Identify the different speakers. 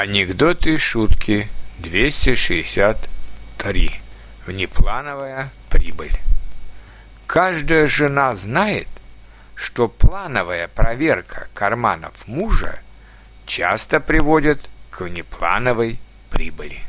Speaker 1: Анекдоты и шутки 263. Внеплановая прибыль. Каждая жена знает, что плановая проверка карманов мужа часто приводит к внеплановой прибыли.